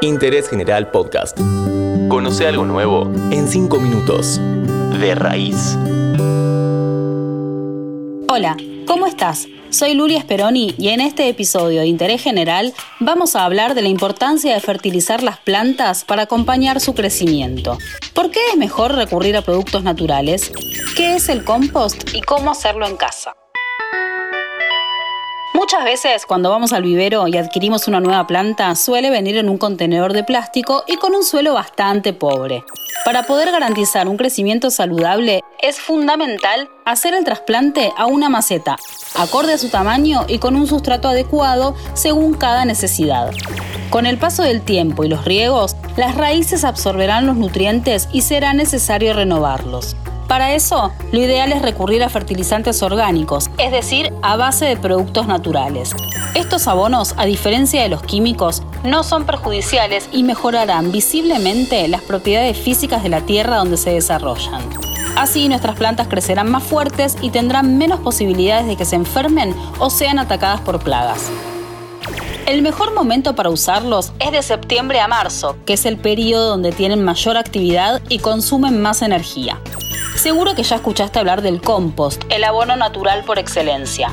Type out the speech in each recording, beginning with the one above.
Interés General Podcast. Conoce algo nuevo en 5 minutos. De raíz. Hola, ¿cómo estás? Soy Lulia Speroni y en este episodio de Interés General vamos a hablar de la importancia de fertilizar las plantas para acompañar su crecimiento. ¿Por qué es mejor recurrir a productos naturales? ¿Qué es el compost y cómo hacerlo en casa? Muchas veces cuando vamos al vivero y adquirimos una nueva planta suele venir en un contenedor de plástico y con un suelo bastante pobre. Para poder garantizar un crecimiento saludable es fundamental hacer el trasplante a una maceta, acorde a su tamaño y con un sustrato adecuado según cada necesidad. Con el paso del tiempo y los riegos, las raíces absorberán los nutrientes y será necesario renovarlos. Para eso, lo ideal es recurrir a fertilizantes orgánicos, es decir, a base de productos naturales. Estos abonos, a diferencia de los químicos, no son perjudiciales y mejorarán visiblemente las propiedades físicas de la tierra donde se desarrollan. Así nuestras plantas crecerán más fuertes y tendrán menos posibilidades de que se enfermen o sean atacadas por plagas. El mejor momento para usarlos es de septiembre a marzo, que es el periodo donde tienen mayor actividad y consumen más energía. Seguro que ya escuchaste hablar del compost, el abono natural por excelencia.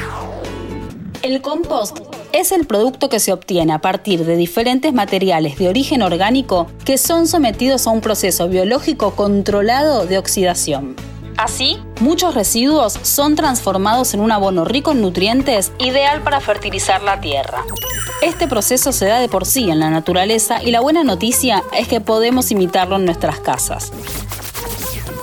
El compost es el producto que se obtiene a partir de diferentes materiales de origen orgánico que son sometidos a un proceso biológico controlado de oxidación. Así, muchos residuos son transformados en un abono rico en nutrientes ideal para fertilizar la tierra. Este proceso se da de por sí en la naturaleza y la buena noticia es que podemos imitarlo en nuestras casas.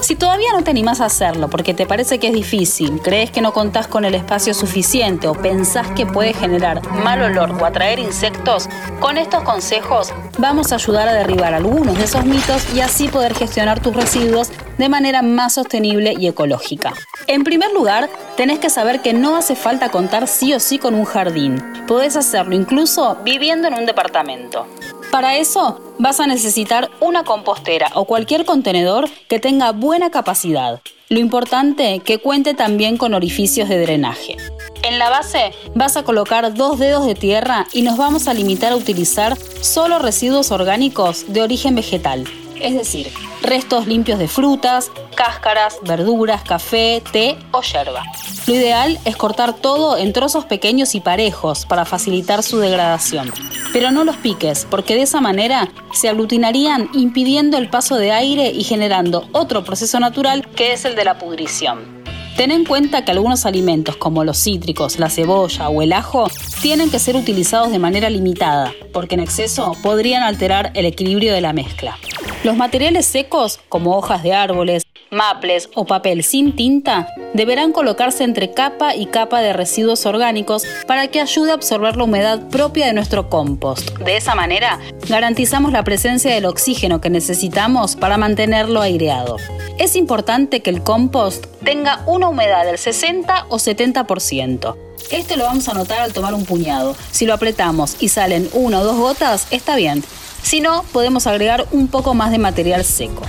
Si todavía no te animas a hacerlo porque te parece que es difícil, crees que no contás con el espacio suficiente o pensás que puede generar mal olor o atraer insectos, con estos consejos vamos a ayudar a derribar algunos de esos mitos y así poder gestionar tus residuos de manera más sostenible y ecológica. En primer lugar, tenés que saber que no hace falta contar sí o sí con un jardín. Podés hacerlo incluso viviendo en un departamento. Para eso vas a necesitar una compostera o cualquier contenedor que tenga buena capacidad. Lo importante que cuente también con orificios de drenaje. En la base vas a colocar dos dedos de tierra y nos vamos a limitar a utilizar solo residuos orgánicos de origen vegetal es decir, restos limpios de frutas, cáscaras, verduras, café, té o yerba. Lo ideal es cortar todo en trozos pequeños y parejos para facilitar su degradación. Pero no los piques, porque de esa manera se aglutinarían impidiendo el paso de aire y generando otro proceso natural que es el de la pudrición. Ten en cuenta que algunos alimentos como los cítricos, la cebolla o el ajo tienen que ser utilizados de manera limitada, porque en exceso podrían alterar el equilibrio de la mezcla. Los materiales secos, como hojas de árboles, maples o papel sin tinta, deberán colocarse entre capa y capa de residuos orgánicos para que ayude a absorber la humedad propia de nuestro compost. De esa manera, garantizamos la presencia del oxígeno que necesitamos para mantenerlo aireado. Es importante que el compost tenga una humedad del 60 o 70%. Esto lo vamos a notar al tomar un puñado. Si lo apretamos y salen una o dos gotas, está bien. Si no, podemos agregar un poco más de material seco.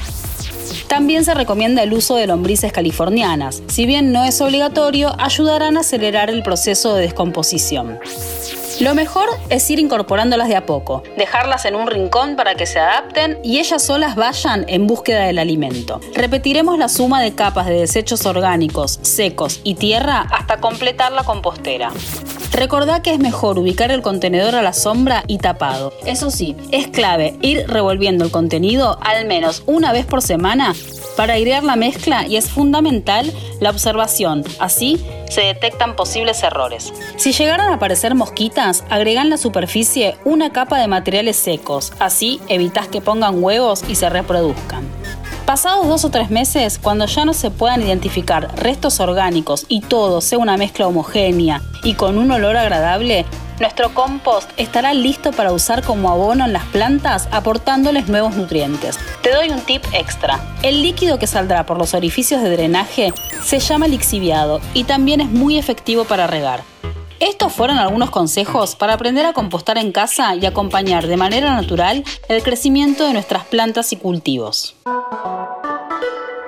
También se recomienda el uso de lombrices californianas. Si bien no es obligatorio, ayudarán a acelerar el proceso de descomposición. Lo mejor es ir incorporándolas de a poco, dejarlas en un rincón para que se adapten y ellas solas vayan en búsqueda del alimento. Repetiremos la suma de capas de desechos orgánicos, secos y tierra hasta completar la compostera. Recordá que es mejor ubicar el contenedor a la sombra y tapado. Eso sí, es clave ir revolviendo el contenido al menos una vez por semana para airear la mezcla y es fundamental la observación. Así se detectan posibles errores. Si llegaran a aparecer mosquitas, agregan en la superficie una capa de materiales secos. Así evitas que pongan huevos y se reproduzcan. Pasados dos o tres meses, cuando ya no se puedan identificar restos orgánicos y todo sea una mezcla homogénea y con un olor agradable, nuestro compost estará listo para usar como abono en las plantas aportándoles nuevos nutrientes. Te doy un tip extra. El líquido que saldrá por los orificios de drenaje se llama lixiviado y también es muy efectivo para regar. Estos fueron algunos consejos para aprender a compostar en casa y acompañar de manera natural el crecimiento de nuestras plantas y cultivos.